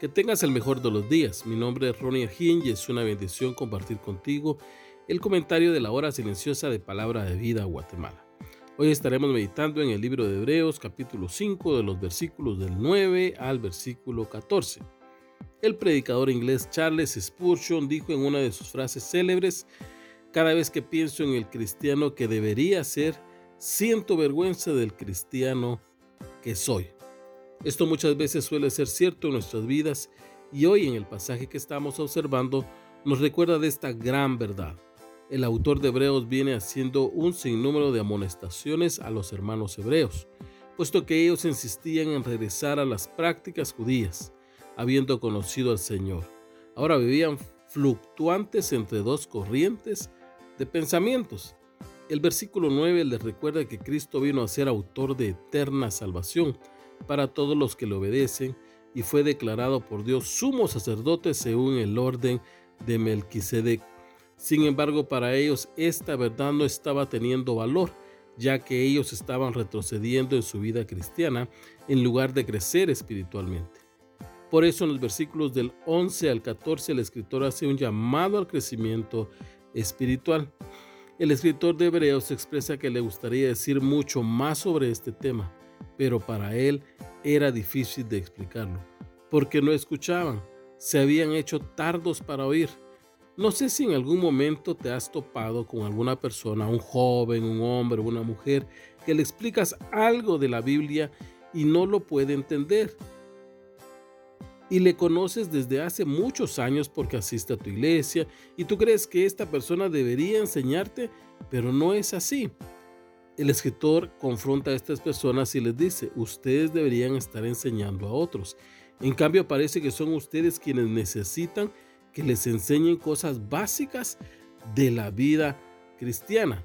Que tengas el mejor de los días. Mi nombre es Ronnie Argin y es una bendición compartir contigo el comentario de la hora silenciosa de Palabra de Vida Guatemala. Hoy estaremos meditando en el libro de Hebreos capítulo 5 de los versículos del 9 al versículo 14. El predicador inglés Charles Spurgeon dijo en una de sus frases célebres, cada vez que pienso en el cristiano que debería ser, siento vergüenza del cristiano que soy. Esto muchas veces suele ser cierto en nuestras vidas y hoy en el pasaje que estamos observando nos recuerda de esta gran verdad. El autor de Hebreos viene haciendo un sinnúmero de amonestaciones a los hermanos hebreos, puesto que ellos insistían en regresar a las prácticas judías, habiendo conocido al Señor. Ahora vivían fluctuantes entre dos corrientes de pensamientos. El versículo 9 les recuerda que Cristo vino a ser autor de eterna salvación, para todos los que le obedecen y fue declarado por Dios sumo sacerdote según el orden de Melquisedec. Sin embargo, para ellos esta verdad no estaba teniendo valor, ya que ellos estaban retrocediendo en su vida cristiana en lugar de crecer espiritualmente. Por eso en los versículos del 11 al 14 el escritor hace un llamado al crecimiento espiritual. El escritor de Hebreos expresa que le gustaría decir mucho más sobre este tema, pero para él era difícil de explicarlo, porque no escuchaban, se habían hecho tardos para oír. No sé si en algún momento te has topado con alguna persona, un joven, un hombre, una mujer, que le explicas algo de la Biblia y no lo puede entender. Y le conoces desde hace muchos años porque asiste a tu iglesia y tú crees que esta persona debería enseñarte, pero no es así. El escritor confronta a estas personas y les dice, ustedes deberían estar enseñando a otros. En cambio parece que son ustedes quienes necesitan que les enseñen cosas básicas de la vida cristiana.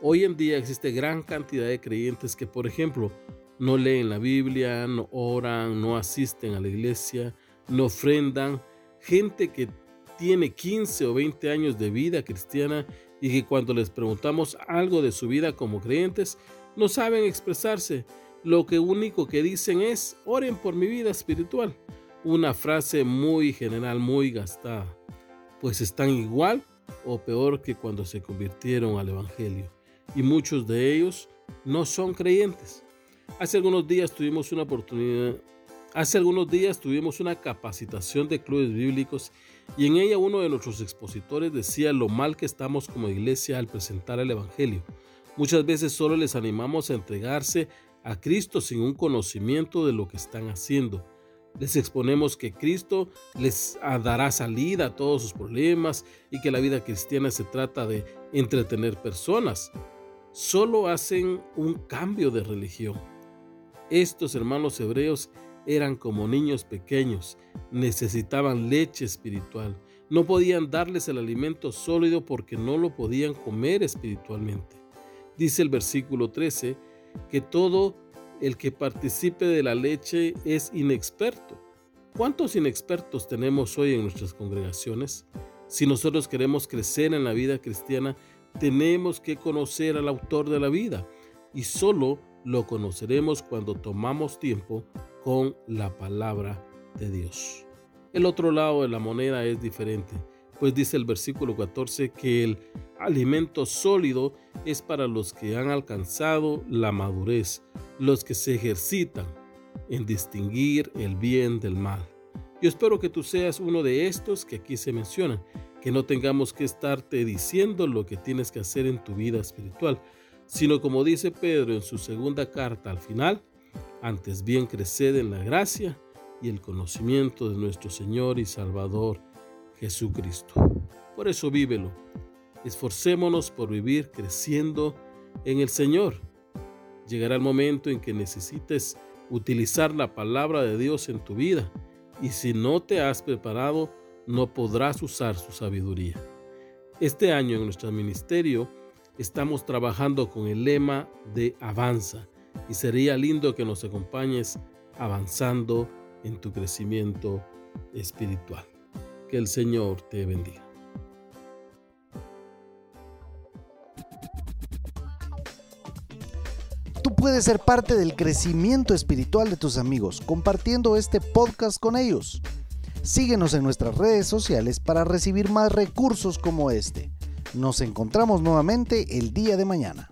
Hoy en día existe gran cantidad de creyentes que, por ejemplo, no leen la Biblia, no oran, no asisten a la iglesia, no ofrendan. Gente que tiene 15 o 20 años de vida cristiana y que cuando les preguntamos algo de su vida como creyentes, no saben expresarse. Lo que único que dicen es, oren por mi vida espiritual. Una frase muy general, muy gastada. Pues están igual o peor que cuando se convirtieron al Evangelio. Y muchos de ellos no son creyentes. Hace algunos días tuvimos una oportunidad, hace algunos días tuvimos una capacitación de clubes bíblicos y en ella uno de nuestros expositores decía lo mal que estamos como iglesia al presentar el Evangelio. Muchas veces solo les animamos a entregarse a Cristo sin un conocimiento de lo que están haciendo. Les exponemos que Cristo les dará salida a todos sus problemas y que la vida cristiana se trata de entretener personas. Solo hacen un cambio de religión. Estos hermanos hebreos eran como niños pequeños, necesitaban leche espiritual. No podían darles el alimento sólido porque no lo podían comer espiritualmente. Dice el versículo 13 que todo el que participe de la leche es inexperto. ¿Cuántos inexpertos tenemos hoy en nuestras congregaciones? Si nosotros queremos crecer en la vida cristiana, tenemos que conocer al autor de la vida y solo lo conoceremos cuando tomamos tiempo con la palabra de Dios. El otro lado de la moneda es diferente, pues dice el versículo 14 que el alimento sólido es para los que han alcanzado la madurez, los que se ejercitan en distinguir el bien del mal. Yo espero que tú seas uno de estos que aquí se mencionan, que no tengamos que estarte diciendo lo que tienes que hacer en tu vida espiritual, sino como dice Pedro en su segunda carta al final, antes bien creced en la gracia y el conocimiento de nuestro Señor y Salvador Jesucristo. Por eso vívelo. Esforcémonos por vivir creciendo en el Señor. Llegará el momento en que necesites utilizar la palabra de Dios en tu vida y si no te has preparado, no podrás usar su sabiduría. Este año en nuestro ministerio estamos trabajando con el lema de avanza y sería lindo que nos acompañes avanzando en tu crecimiento espiritual. Que el Señor te bendiga. Tú puedes ser parte del crecimiento espiritual de tus amigos compartiendo este podcast con ellos. Síguenos en nuestras redes sociales para recibir más recursos como este. Nos encontramos nuevamente el día de mañana.